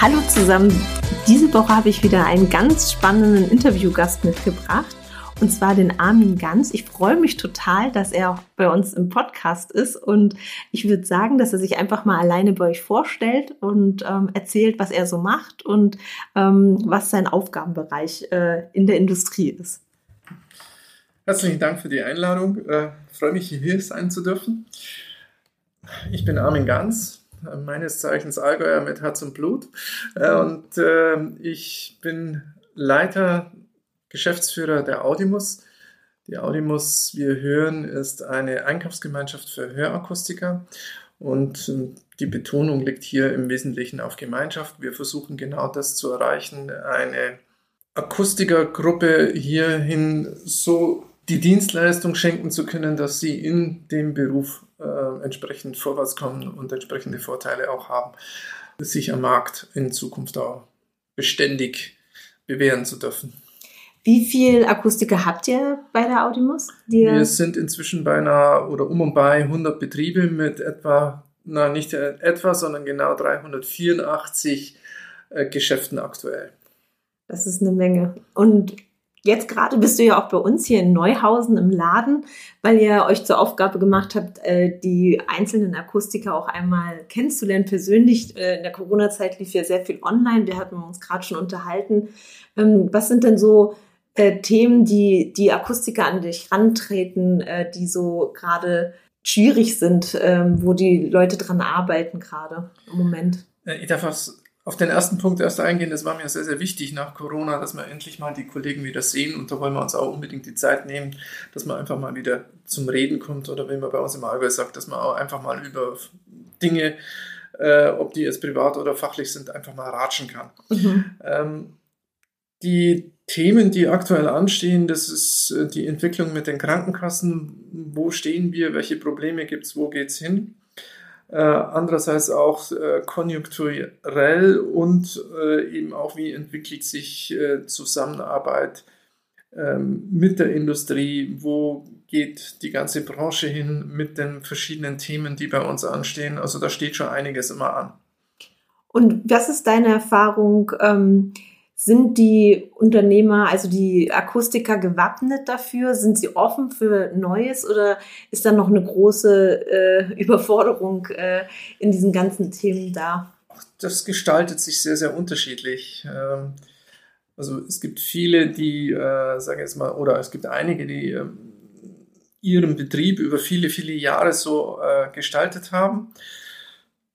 Hallo zusammen. Diese Woche habe ich wieder einen ganz spannenden Interviewgast mitgebracht. Und zwar den Armin Ganz. Ich freue mich total, dass er auch bei uns im Podcast ist. Und ich würde sagen, dass er sich einfach mal alleine bei euch vorstellt und ähm, erzählt, was er so macht und ähm, was sein Aufgabenbereich äh, in der Industrie ist. Herzlichen Dank für die Einladung. Äh, freue mich, hier sein zu dürfen. Ich bin Armin Ganz, meines Zeichens Allgäuer mit Herz und Blut. Äh, und äh, ich bin Leiter, Geschäftsführer der Audimus. Die Audimus, wir hören, ist eine Einkaufsgemeinschaft für Hörakustiker. Und äh, die Betonung liegt hier im Wesentlichen auf Gemeinschaft. Wir versuchen genau das zu erreichen, eine Akustikergruppe hierhin so die Dienstleistung schenken zu können, dass sie in dem Beruf äh, entsprechend vorwärts kommen und entsprechende Vorteile auch haben, sich am Markt in Zukunft auch beständig bewähren zu dürfen. Wie viel Akustiker habt ihr bei der Audimus? Wir sind inzwischen beinahe oder um und bei 100 Betriebe mit etwa, na nicht etwa, sondern genau 384 äh, Geschäften aktuell. Das ist eine Menge. Und Jetzt gerade bist du ja auch bei uns hier in Neuhausen im Laden, weil ihr euch zur Aufgabe gemacht habt, äh, die einzelnen Akustiker auch einmal kennenzulernen persönlich. Äh, in der Corona-Zeit lief ja sehr viel online, wir hatten uns gerade schon unterhalten. Ähm, was sind denn so äh, Themen, die die Akustiker an dich rantreten, die so gerade schwierig sind, ähm, wo die Leute dran arbeiten gerade im Moment? Ich darf was auf den ersten Punkt erst eingehen, das war mir sehr, sehr wichtig nach Corona, dass wir endlich mal die Kollegen wieder sehen und da wollen wir uns auch unbedingt die Zeit nehmen, dass man einfach mal wieder zum Reden kommt oder wie man bei uns im Allgäu sagt, dass man auch einfach mal über Dinge, äh, ob die jetzt privat oder fachlich sind, einfach mal ratschen kann. Mhm. Ähm, die Themen, die aktuell anstehen, das ist äh, die Entwicklung mit den Krankenkassen. Wo stehen wir? Welche Probleme gibt es? Wo geht es hin? Äh, andererseits auch äh, konjunkturell und äh, eben auch, wie entwickelt sich äh, Zusammenarbeit ähm, mit der Industrie, wo geht die ganze Branche hin mit den verschiedenen Themen, die bei uns anstehen. Also da steht schon einiges immer an. Und was ist deine Erfahrung? Ähm sind die Unternehmer, also die Akustiker gewappnet dafür? Sind sie offen für Neues oder ist da noch eine große äh, Überforderung äh, in diesen ganzen Themen da? Das gestaltet sich sehr, sehr unterschiedlich. Ähm, also es gibt viele, die, äh, sagen jetzt mal, oder es gibt einige, die äh, ihren Betrieb über viele, viele Jahre so äh, gestaltet haben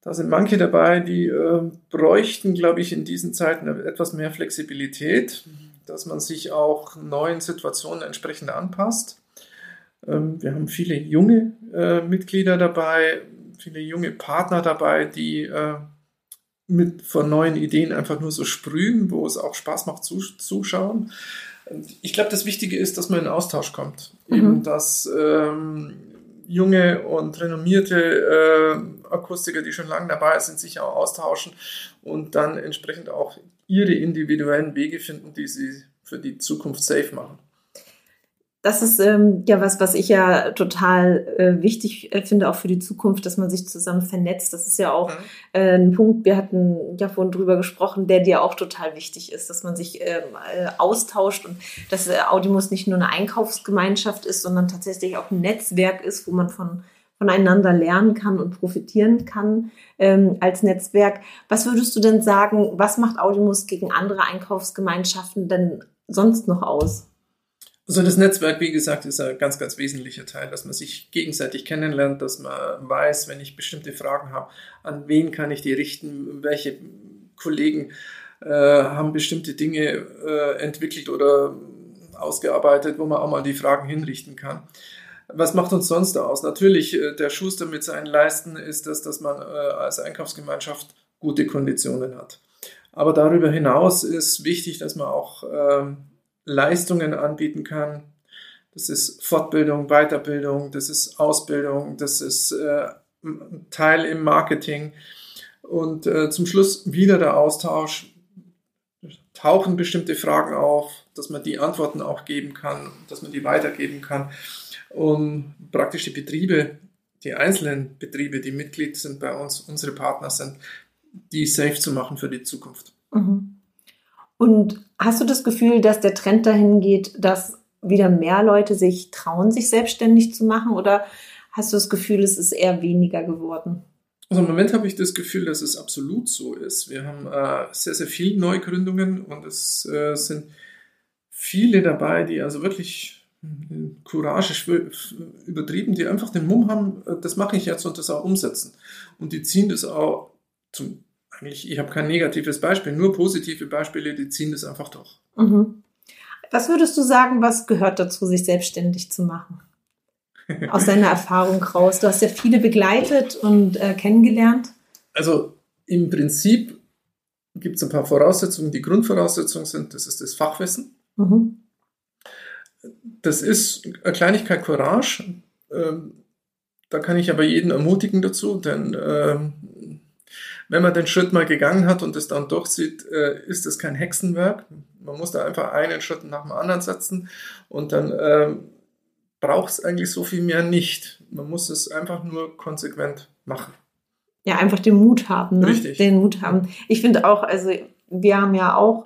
da sind manche dabei, die äh, bräuchten, glaube ich, in diesen Zeiten etwas mehr Flexibilität, dass man sich auch neuen Situationen entsprechend anpasst. Ähm, wir haben viele junge äh, Mitglieder dabei, viele junge Partner dabei, die äh, mit von neuen Ideen einfach nur so sprühen, wo es auch Spaß macht zu, zuschauen. Ich glaube, das Wichtige ist, dass man in Austausch kommt. Mhm. Eben, dass ähm, junge und renommierte äh, Akustiker, die schon lange dabei sind, sich auch austauschen und dann entsprechend auch ihre individuellen Wege finden, die sie für die Zukunft safe machen. Das ist ähm, ja was, was ich ja total äh, wichtig äh, finde, auch für die Zukunft, dass man sich zusammen vernetzt. Das ist ja auch mhm. äh, ein Punkt, wir hatten ja vorhin drüber gesprochen, der dir auch total wichtig ist, dass man sich ähm, äh, austauscht und dass äh, Audimus nicht nur eine Einkaufsgemeinschaft ist, sondern tatsächlich auch ein Netzwerk ist, wo man von voneinander lernen kann und profitieren kann ähm, als Netzwerk. Was würdest du denn sagen, was macht Audimus gegen andere Einkaufsgemeinschaften denn sonst noch aus? Also das Netzwerk, wie gesagt, ist ein ganz, ganz wesentlicher Teil, dass man sich gegenseitig kennenlernt, dass man weiß, wenn ich bestimmte Fragen habe, an wen kann ich die richten, welche Kollegen äh, haben bestimmte Dinge äh, entwickelt oder ausgearbeitet, wo man auch mal die Fragen hinrichten kann. Was macht uns sonst aus? Natürlich, äh, der Schuster mit seinen Leisten ist das, dass man äh, als Einkaufsgemeinschaft gute Konditionen hat. Aber darüber hinaus ist wichtig, dass man auch ähm, Leistungen anbieten kann. Das ist Fortbildung, Weiterbildung, das ist Ausbildung, das ist äh, Teil im Marketing. Und zum Schluss wieder der Austausch. Tauchen bestimmte Fragen auf, dass man die Antworten auch geben kann, dass man die weitergeben kann, um praktisch die Betriebe, die einzelnen Betriebe, die Mitglied sind bei uns, unsere Partner sind, die safe zu machen für die Zukunft. Mhm. Und hast du das Gefühl, dass der Trend dahin geht, dass wieder mehr Leute sich trauen, sich selbstständig zu machen? Oder hast du das Gefühl, es ist eher weniger geworden? Also im Moment habe ich das Gefühl, dass es absolut so ist. Wir haben äh, sehr, sehr viele Neugründungen und es äh, sind viele dabei, die also wirklich Courage übertrieben, die einfach den Mumm haben, äh, das mache ich jetzt und das auch umsetzen. Und die ziehen das auch zum, eigentlich, ich habe kein negatives Beispiel, nur positive Beispiele, die ziehen das einfach durch. Mhm. Was würdest du sagen, was gehört dazu, sich selbstständig zu machen? Aus deiner Erfahrung raus. Du hast ja viele begleitet und äh, kennengelernt. Also im Prinzip gibt es ein paar Voraussetzungen. Die Grundvoraussetzungen sind, das ist das Fachwissen. Mhm. Das ist eine Kleinigkeit Courage. Ähm, da kann ich aber jeden ermutigen dazu, denn ähm, wenn man den Schritt mal gegangen hat und es dann durchzieht, äh, ist es kein Hexenwerk. Man muss da einfach einen Schritt nach dem anderen setzen und dann ähm, braucht es eigentlich so viel mehr nicht. Man muss es einfach nur konsequent machen. Ja, einfach den Mut haben. Ne? Richtig. Den Mut haben. Ich finde auch, also wir haben ja auch,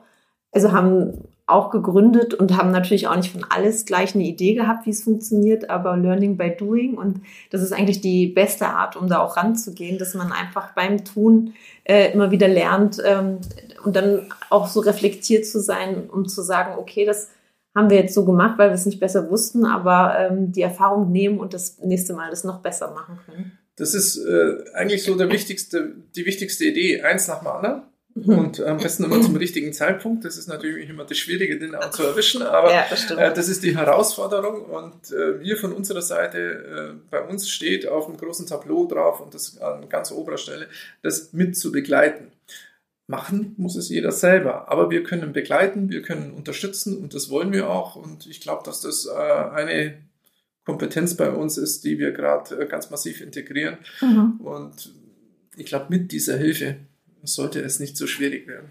also haben auch gegründet und haben natürlich auch nicht von alles gleich eine Idee gehabt, wie es funktioniert, aber Learning by Doing und das ist eigentlich die beste Art, um da auch ranzugehen, dass man einfach beim Tun äh, immer wieder lernt ähm, und dann auch so reflektiert zu sein, um zu sagen, okay, das haben wir jetzt so gemacht, weil wir es nicht besser wussten, aber ähm, die Erfahrung nehmen und das nächste Mal das noch besser machen können. Das ist äh, eigentlich so der wichtigste, die wichtigste Idee, eins nach dem anderen. Und am besten immer zum richtigen Zeitpunkt. Das ist natürlich immer das Schwierige, den auch zu erwischen, aber ja, das, äh, das, ist die Herausforderung. Und äh, wir von unserer Seite, äh, bei uns steht auf einem großen Tableau drauf und das an ganz oberer Stelle, das mit zu begleiten. Machen muss es jeder selber, aber wir können begleiten, wir können unterstützen und das wollen wir auch. Und ich glaube, dass das äh, eine Kompetenz bei uns ist, die wir gerade äh, ganz massiv integrieren. Mhm. Und ich glaube, mit dieser Hilfe sollte es nicht so schwierig werden.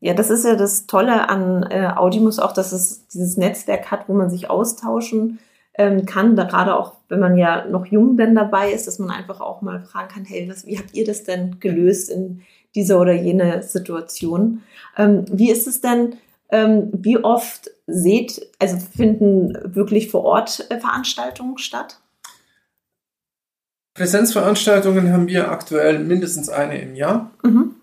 Ja, das ist ja das Tolle an äh, Audimus auch, dass es dieses Netzwerk hat, wo man sich austauschen ähm, kann. Gerade auch, wenn man ja noch jung dann dabei ist, dass man einfach auch mal fragen kann, hey, was, wie habt ihr das denn gelöst in dieser oder jene Situation? Ähm, wie ist es denn, ähm, wie oft seht, also finden wirklich vor Ort äh, Veranstaltungen statt? Präsenzveranstaltungen haben wir aktuell mindestens eine im Jahr. Mhm.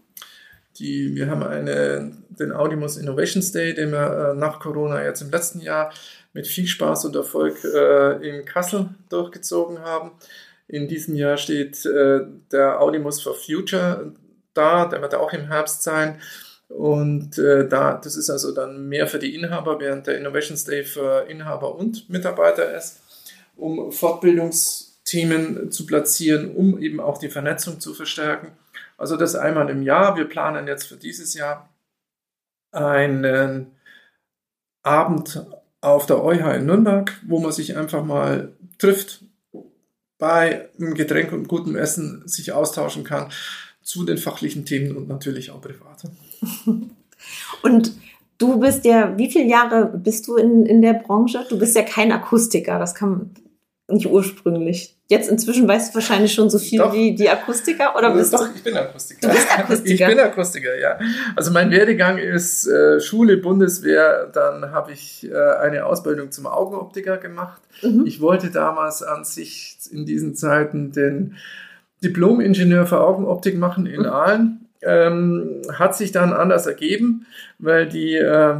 Die, wir haben eine, den Audimus Innovations Day, den wir äh, nach Corona jetzt im letzten Jahr mit viel Spaß und Erfolg äh, in Kassel durchgezogen haben. In diesem Jahr steht äh, der Audimus for Future da, der wird auch im Herbst sein. Und äh, da, das ist also dann mehr für die Inhaber, während der Innovations Day für Inhaber und Mitarbeiter ist, um Fortbildungs- Themen zu platzieren, um eben auch die Vernetzung zu verstärken. Also das einmal im Jahr. Wir planen jetzt für dieses Jahr einen Abend auf der EuH in Nürnberg, wo man sich einfach mal trifft, bei einem Getränk und gutem Essen sich austauschen kann zu den fachlichen Themen und natürlich auch privat. Und du bist ja, wie viele Jahre bist du in, in der Branche? Du bist ja kein Akustiker, das kann, nicht ursprünglich. Jetzt inzwischen weißt du wahrscheinlich schon so viel Doch. wie die Akustiker oder bist Doch, du? ich bin Akustiker. Du bist Akustiker. Ich bin Akustiker, ja. Also mein Werdegang ist äh, Schule, Bundeswehr, dann habe ich äh, eine Ausbildung zum Augenoptiker gemacht. Mhm. Ich wollte damals an sich in diesen Zeiten den Diplom-Ingenieur für Augenoptik machen in mhm. Aalen. Ähm, hat sich dann anders ergeben, weil die äh,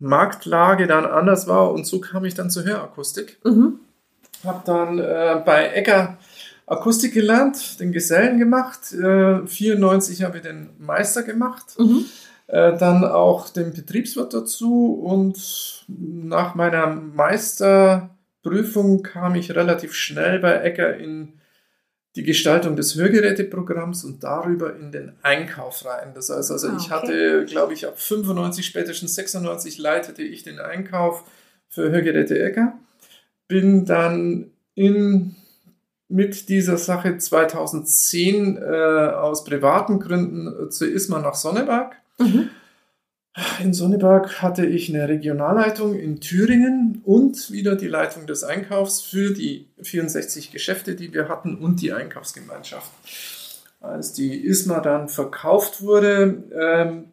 Marktlage dann anders war und so kam ich dann zur Hörakustik. Mhm habe dann äh, bei Ecker Akustik gelernt, den Gesellen gemacht. Äh, 94 habe ich den Meister gemacht. Mhm. Äh, dann auch den Betriebswirt dazu und nach meiner Meisterprüfung kam ich relativ schnell bei Ecker in die Gestaltung des Hörgeräteprogramms und darüber in den Einkauf rein. Das heißt also, ah, okay. ich hatte, glaube ich, ab 95, spätestens 96 leitete ich den Einkauf für Hörgeräte Ecker bin dann in, mit dieser Sache 2010 äh, aus privaten Gründen zu ISMA nach Sonneberg. Mhm. In Sonneberg hatte ich eine Regionalleitung in Thüringen und wieder die Leitung des Einkaufs für die 64 Geschäfte, die wir hatten und die Einkaufsgemeinschaft. Als die ISMA dann verkauft wurde, ähm,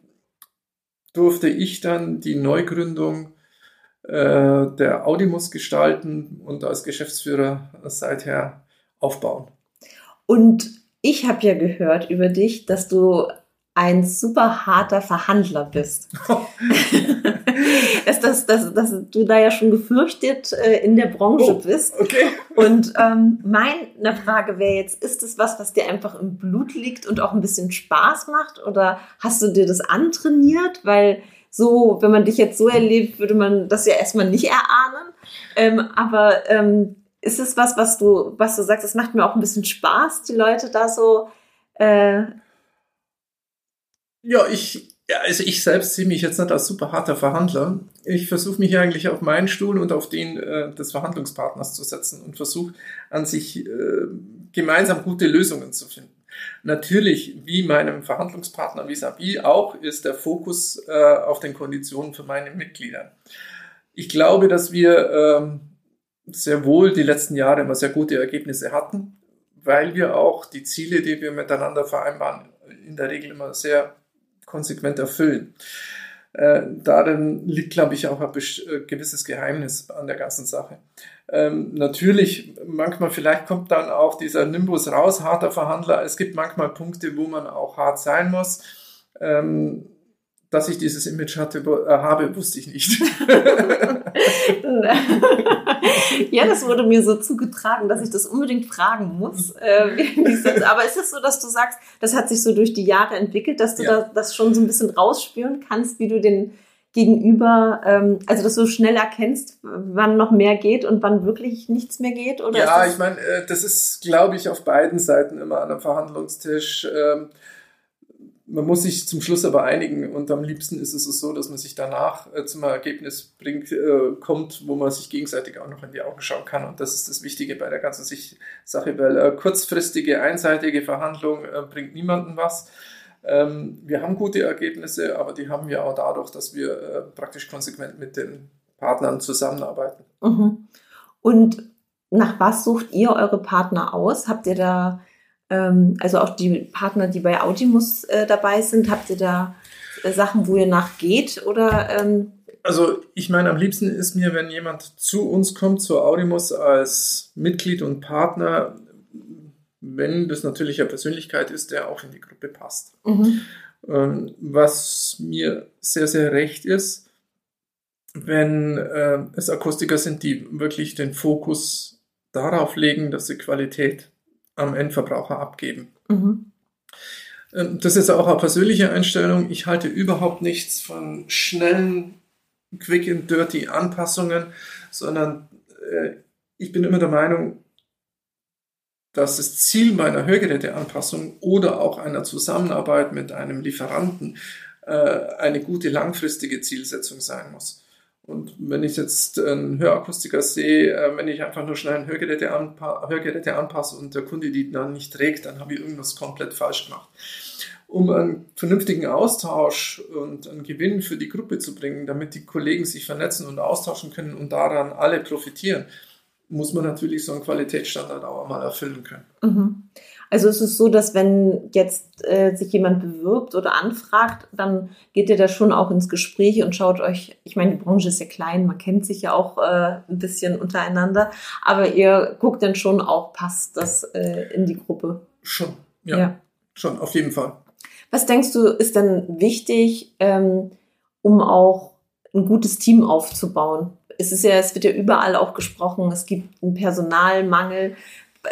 durfte ich dann die Neugründung äh, der Audimus gestalten und als Geschäftsführer seither aufbauen. Und ich habe ja gehört über dich, dass du ein super harter Verhandler bist. ist das, dass, dass du da ja schon gefürchtet äh, in der Branche oh, bist. Okay. Und ähm, meine Frage wäre jetzt, ist es was, was dir einfach im Blut liegt und auch ein bisschen Spaß macht? Oder hast du dir das antrainiert? Weil so, wenn man dich jetzt so erlebt, würde man das ja erstmal nicht erahnen. Ähm, aber ähm, ist es was, was du, was du sagst, es macht mir auch ein bisschen Spaß, die Leute da so äh, ja, ich, also ich selbst sehe mich jetzt nicht als super harter Verhandler. Ich versuche mich eigentlich auf meinen Stuhl und auf den äh, des Verhandlungspartners zu setzen und versuche an sich äh, gemeinsam gute Lösungen zu finden. Natürlich, wie meinem Verhandlungspartner vis-à-vis -vis auch, ist der Fokus äh, auf den Konditionen für meine Mitglieder. Ich glaube, dass wir ähm, sehr wohl die letzten Jahre immer sehr gute Ergebnisse hatten, weil wir auch die Ziele, die wir miteinander vereinbaren, in der Regel immer sehr konsequent erfüllen. Äh, darin liegt, glaube ich, auch ein äh, gewisses Geheimnis an der ganzen Sache. Ähm, natürlich, manchmal vielleicht kommt dann auch dieser Nimbus raus, harter Verhandler. Es gibt manchmal Punkte, wo man auch hart sein muss. Ähm, dass ich dieses Image hatte, äh, habe, wusste ich nicht. ja, das wurde mir so zugetragen, dass ich das unbedingt fragen muss. Äh, aber ist es so, dass du sagst, das hat sich so durch die Jahre entwickelt, dass du ja. da, das schon so ein bisschen rausspüren kannst, wie du den Gegenüber, ähm, also dass du schnell erkennst, wann noch mehr geht und wann wirklich nichts mehr geht? Oder ja, ich meine, äh, das ist, glaube ich, auf beiden Seiten immer an einem Verhandlungstisch. Ähm, man muss sich zum Schluss aber einigen und am liebsten ist es so, dass man sich danach äh, zum Ergebnis bringt, äh, kommt, wo man sich gegenseitig auch noch in die Augen schauen kann. Und das ist das Wichtige bei der ganzen Sache, weil äh, kurzfristige, einseitige Verhandlung äh, bringt niemandem was. Ähm, wir haben gute Ergebnisse, aber die haben wir auch dadurch, dass wir äh, praktisch konsequent mit den Partnern zusammenarbeiten. Mhm. Und nach was sucht ihr eure Partner aus? Habt ihr da ähm, also auch die Partner, die bei Audimus äh, dabei sind, habt ihr da äh, Sachen, wo ihr nachgeht oder? Ähm also ich meine, am liebsten ist mir, wenn jemand zu uns kommt, zu Audimus als Mitglied und Partner, wenn das natürlich eine Persönlichkeit ist, der auch in die Gruppe passt. Mhm. Ähm, was mir sehr, sehr recht ist, wenn äh, es Akustiker sind, die wirklich den Fokus darauf legen, dass sie Qualität am Endverbraucher abgeben. Mhm. Ähm, das ist auch eine persönliche Einstellung. Ich halte überhaupt nichts von schnellen, quick and dirty Anpassungen, sondern äh, ich bin immer der Meinung, dass das Ziel meiner Hörgeräteanpassung oder auch einer Zusammenarbeit mit einem Lieferanten äh, eine gute langfristige Zielsetzung sein muss. Und wenn ich jetzt einen Hörakustiker sehe, äh, wenn ich einfach nur schnell ein Hörgeräte, anpa Hörgeräte anpasse und der Kunde die dann nicht trägt, dann habe ich irgendwas komplett falsch gemacht. Um einen vernünftigen Austausch und einen Gewinn für die Gruppe zu bringen, damit die Kollegen sich vernetzen und austauschen können und daran alle profitieren, muss man natürlich so einen Qualitätsstandard auch mal erfüllen können. Mhm. Also es ist so, dass wenn jetzt äh, sich jemand bewirbt oder anfragt, dann geht ihr da schon auch ins Gespräch und schaut euch, ich meine, die Branche ist ja klein, man kennt sich ja auch äh, ein bisschen untereinander, aber ihr guckt dann schon auch, passt das äh, in die Gruppe? Schon, ja, ja. Schon, auf jeden Fall. Was denkst du, ist dann wichtig, ähm, um auch ein gutes Team aufzubauen? Es ist ja, es wird ja überall auch gesprochen, es gibt einen Personalmangel.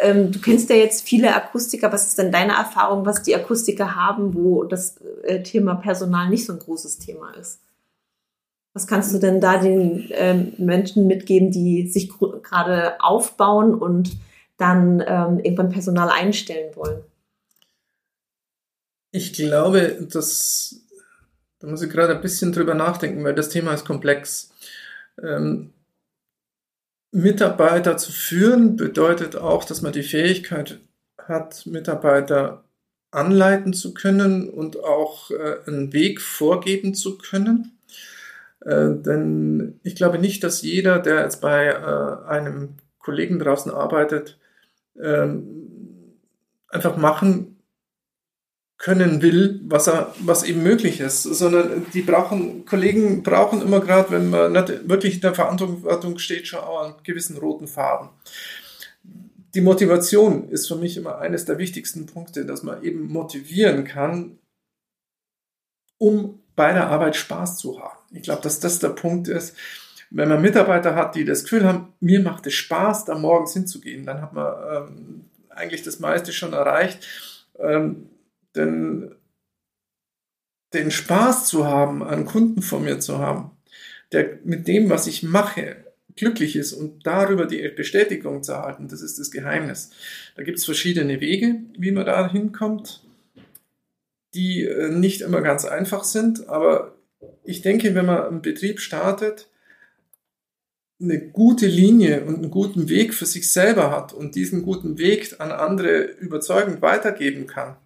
Ähm, du kennst ja jetzt viele Akustiker. Was ist denn deine Erfahrung, was die Akustiker haben, wo das äh, Thema Personal nicht so ein großes Thema ist? Was kannst du denn da den ähm, Menschen mitgeben, die sich gerade aufbauen und dann ähm, irgendwann Personal einstellen wollen? Ich glaube, dass da muss ich gerade ein bisschen drüber nachdenken, weil das Thema ist komplex. Ähm, Mitarbeiter zu führen bedeutet auch, dass man die Fähigkeit hat, Mitarbeiter anleiten zu können und auch äh, einen Weg vorgeben zu können. Äh, denn ich glaube nicht, dass jeder, der jetzt bei äh, einem Kollegen draußen arbeitet, ähm, einfach machen können will, was er, was eben möglich ist, sondern die brauchen, Kollegen brauchen immer gerade, wenn man nicht wirklich in der Verantwortung steht, schon auch einen gewissen roten Faden. Die Motivation ist für mich immer eines der wichtigsten Punkte, dass man eben motivieren kann, um bei der Arbeit Spaß zu haben. Ich glaube, dass das der Punkt ist. Wenn man Mitarbeiter hat, die das Gefühl haben, mir macht es Spaß, da morgens hinzugehen, dann hat man ähm, eigentlich das meiste schon erreicht. Ähm, denn den Spaß zu haben, einen Kunden von mir zu haben, der mit dem, was ich mache, glücklich ist und darüber die Bestätigung zu erhalten, das ist das Geheimnis. Da gibt es verschiedene Wege, wie man da hinkommt, die äh, nicht immer ganz einfach sind, aber ich denke, wenn man einen Betrieb startet, eine gute Linie und einen guten Weg für sich selber hat und diesen guten Weg an andere überzeugend weitergeben kann,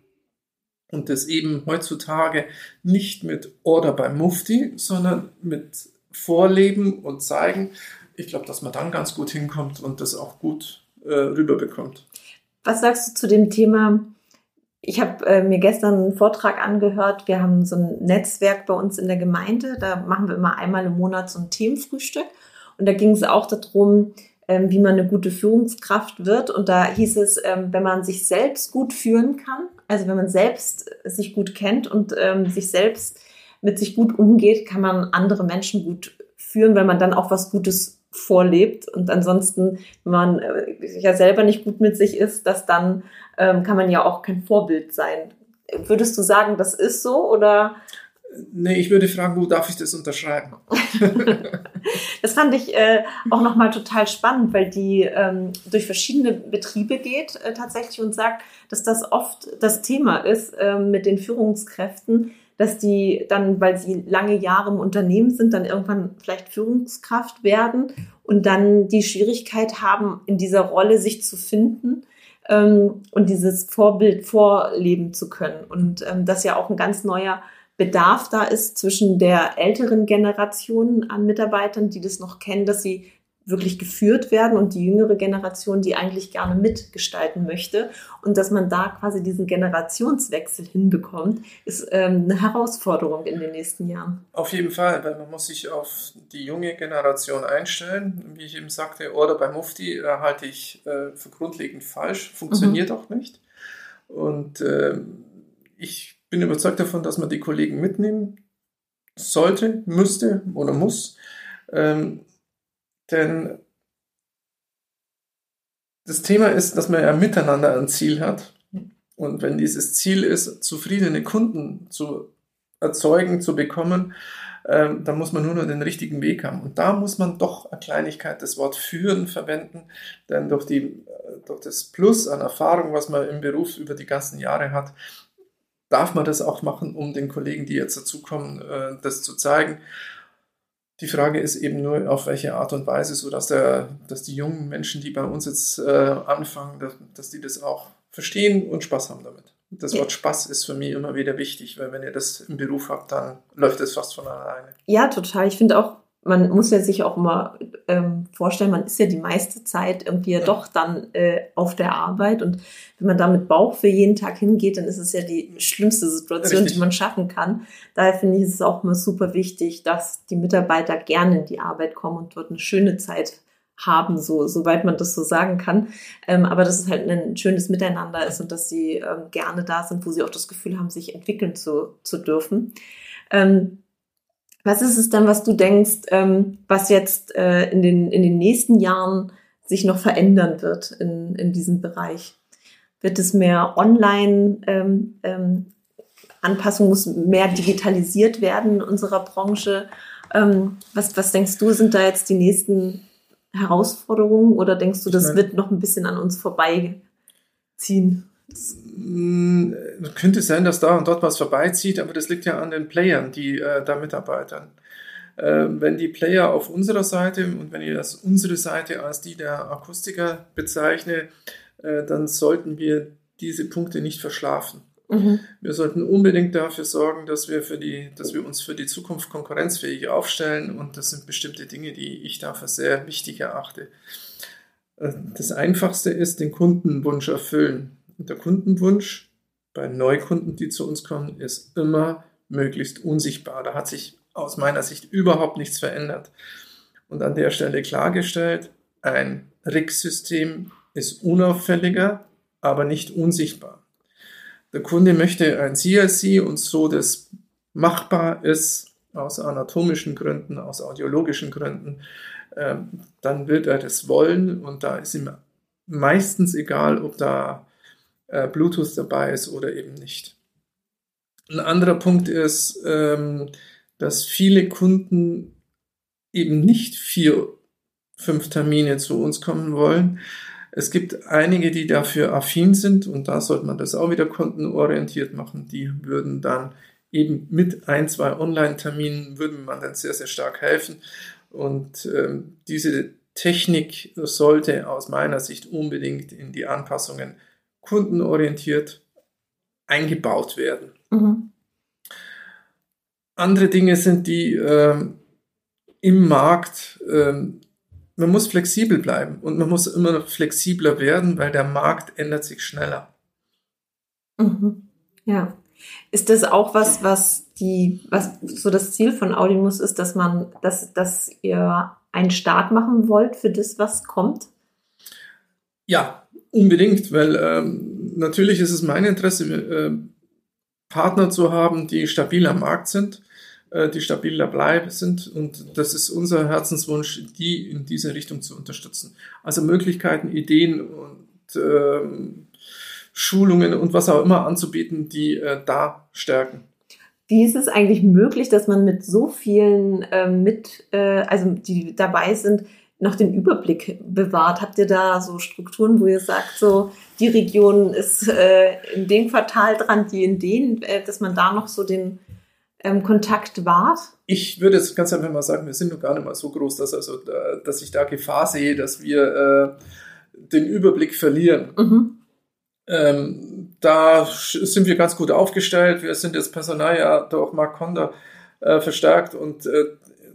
und das eben heutzutage nicht mit Order beim Mufti, sondern mit Vorleben und Zeigen. Ich glaube, dass man dann ganz gut hinkommt und das auch gut äh, rüberbekommt. Was sagst du zu dem Thema? Ich habe äh, mir gestern einen Vortrag angehört. Wir haben so ein Netzwerk bei uns in der Gemeinde. Da machen wir immer einmal im Monat so ein Themenfrühstück. Und da ging es auch darum, ähm, wie man eine gute Führungskraft wird. Und da hieß es, ähm, wenn man sich selbst gut führen kann, also wenn man selbst sich gut kennt und ähm, sich selbst mit sich gut umgeht, kann man andere Menschen gut führen, weil man dann auch was Gutes vorlebt. Und ansonsten, wenn man äh, ja selber nicht gut mit sich ist, das dann ähm, kann man ja auch kein Vorbild sein. Würdest du sagen, das ist so oder? Nee, ich würde fragen, wo darf ich das unterschreiben? das fand ich äh, auch nochmal total spannend, weil die ähm, durch verschiedene Betriebe geht äh, tatsächlich und sagt, dass das oft das Thema ist äh, mit den Führungskräften, dass die dann, weil sie lange Jahre im Unternehmen sind, dann irgendwann vielleicht Führungskraft werden und dann die Schwierigkeit haben, in dieser Rolle sich zu finden ähm, und dieses Vorbild vorleben zu können. Und ähm, das ja auch ein ganz neuer Bedarf da ist zwischen der älteren Generation an Mitarbeitern, die das noch kennen, dass sie wirklich geführt werden und die jüngere Generation, die eigentlich gerne mitgestalten möchte. Und dass man da quasi diesen Generationswechsel hinbekommt, ist ähm, eine Herausforderung in den nächsten Jahren. Auf jeden Fall, weil man muss sich auf die junge Generation einstellen. Wie ich eben sagte, Order bei Mufti äh, halte ich äh, für grundlegend falsch, funktioniert mhm. auch nicht. Und äh, ich bin überzeugt davon, dass man die Kollegen mitnehmen sollte, müsste oder muss. Ähm, denn das Thema ist, dass man ja miteinander ein Ziel hat. Und wenn dieses Ziel ist, zufriedene Kunden zu erzeugen, zu bekommen, ähm, dann muss man nur noch den richtigen Weg haben. Und da muss man doch eine Kleinigkeit, das Wort führen verwenden, denn durch, die, äh, durch das Plus an Erfahrung, was man im Beruf über die ganzen Jahre hat, darf man das auch machen, um den Kollegen, die jetzt dazukommen, äh, das zu zeigen. Die Frage ist eben nur, auf welche Art und Weise, sodass der, dass die jungen Menschen, die bei uns jetzt äh, anfangen, dass, dass, die das auch verstehen und Spaß haben damit. Das Wort Spaß ist für mich immer wieder wichtig, weil wenn ihr das im Beruf habt, dann läuft es fast von alleine. Ja, total. Ich finde auch, man muss ja sich auch immer ähm, vorstellen, man ist ja die meiste Zeit irgendwie ja doch dann äh, auf der Arbeit und wenn man da mit Bauch für jeden Tag hingeht, dann ist es ja die schlimmste Situation, Richtig. die man schaffen kann. Daher finde ich es auch immer super wichtig, dass die Mitarbeiter gerne in die Arbeit kommen und dort eine schöne Zeit haben, so soweit man das so sagen kann. Ähm, aber dass es halt ein schönes Miteinander ist und dass sie ähm, gerne da sind, wo sie auch das Gefühl haben, sich entwickeln zu, zu dürfen. Ähm, was ist es dann, was du denkst, ähm, was jetzt äh, in, den, in den nächsten Jahren sich noch verändern wird in, in diesem Bereich? Wird es mehr online ähm, ähm, Anpassung muss mehr digitalisiert werden in unserer Branche? Was, was denkst du, sind da jetzt die nächsten Herausforderungen oder denkst du, das wird noch ein bisschen an uns vorbeiziehen? Hm, könnte sein, dass da und dort was vorbeizieht, aber das liegt ja an den Playern, die äh, da mitarbeitern. Äh, wenn die Player auf unserer Seite und wenn ich das unsere Seite als die der Akustiker bezeichne, äh, dann sollten wir diese Punkte nicht verschlafen. Mhm. Wir sollten unbedingt dafür sorgen, dass wir, für die, dass wir uns für die Zukunft konkurrenzfähig aufstellen und das sind bestimmte Dinge, die ich dafür sehr wichtig erachte. Äh, das Einfachste ist, den Kundenwunsch erfüllen. Und der Kundenwunsch bei Neukunden, die zu uns kommen, ist immer möglichst unsichtbar. Da hat sich aus meiner Sicht überhaupt nichts verändert. Und an der Stelle klargestellt, ein RIG-System ist unauffälliger, aber nicht unsichtbar. Der Kunde möchte ein CLC und so das machbar ist, aus anatomischen Gründen, aus audiologischen Gründen, ähm, dann wird er das wollen und da ist ihm meistens egal, ob da äh, Bluetooth dabei ist oder eben nicht. Ein anderer Punkt ist, ähm, dass viele Kunden eben nicht vier, fünf Termine zu uns kommen wollen. Es gibt einige, die dafür affin sind und da sollte man das auch wieder kundenorientiert machen. Die würden dann eben mit ein, zwei Online-Terminen würden man dann sehr, sehr stark helfen. Und ähm, diese Technik sollte aus meiner Sicht unbedingt in die Anpassungen kundenorientiert eingebaut werden. Mhm. Andere Dinge sind die ähm, im Markt, ähm, man muss flexibel bleiben und man muss immer noch flexibler werden, weil der Markt ändert sich schneller. Mhm. Ja. Ist das auch was, was die, was so das Ziel von Audimus ist, dass man, dass, dass ihr einen Start machen wollt für das, was kommt? Ja, unbedingt, weil ähm, natürlich ist es mein Interesse, äh, Partner zu haben, die stabil am Markt sind, äh, die stabil dabei sind und das ist unser Herzenswunsch, die in diese Richtung zu unterstützen. Also Möglichkeiten, Ideen und ähm, Schulungen und was auch immer anzubieten, die äh, da stärken. Wie ist es eigentlich möglich, dass man mit so vielen äh, mit, äh, also die dabei sind, noch den Überblick bewahrt? Habt ihr da so Strukturen, wo ihr sagt, so die Region ist äh, in dem Quartal dran, die in denen, äh, dass man da noch so den ähm, Kontakt wahrt? Ich würde jetzt ganz einfach mal sagen, wir sind noch gar nicht mal so groß, dass, also, dass ich da Gefahr sehe, dass wir äh, den Überblick verlieren. Mhm. Ähm, da sind wir ganz gut aufgestellt. Wir sind jetzt Personal ja durch Mark Conda äh, verstärkt und äh,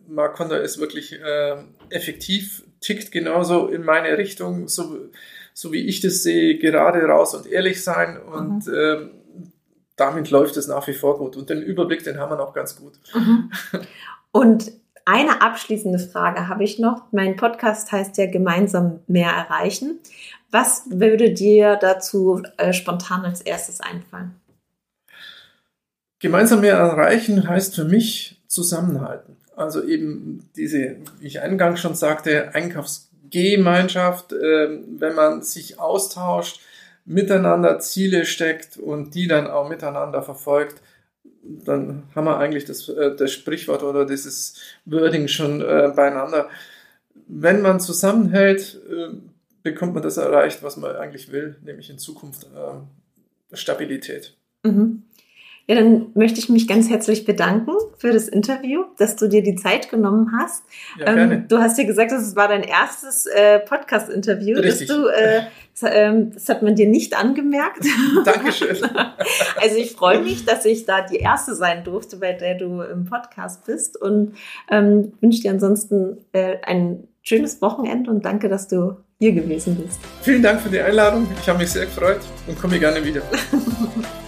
Mark Conda ist wirklich äh, effektiv, tickt genauso in meine Richtung, so, so wie ich das sehe, gerade raus und ehrlich sein und mhm. ähm, damit läuft es nach wie vor gut. Und den Überblick, den haben wir noch ganz gut. Mhm. Und eine abschließende Frage habe ich noch. Mein Podcast heißt ja gemeinsam mehr erreichen. Was würde dir dazu äh, spontan als erstes einfallen? Gemeinsam mehr erreichen heißt für mich zusammenhalten. Also eben diese, wie ich eingangs schon sagte, Einkaufsgemeinschaft, äh, wenn man sich austauscht, miteinander Ziele steckt und die dann auch miteinander verfolgt, dann haben wir eigentlich das, äh, das Sprichwort oder dieses Wording schon äh, beieinander. Wenn man zusammenhält, äh, bekommt man das erreicht, was man eigentlich will, nämlich in Zukunft Stabilität. Mhm. Ja, dann möchte ich mich ganz herzlich bedanken für das Interview, dass du dir die Zeit genommen hast. Ja, ähm, du hast ja gesagt, es war dein erstes äh, Podcast-Interview. Richtig. Du, äh, das, ähm, das, hat man dir nicht angemerkt. Dankeschön. also ich freue mich, dass ich da die Erste sein durfte, bei der du im Podcast bist und ähm, wünsche dir ansonsten äh, ein schönes Wochenende und danke, dass du hier gewesen bist. Vielen Dank für die Einladung. Ich habe mich sehr gefreut und komme gerne wieder.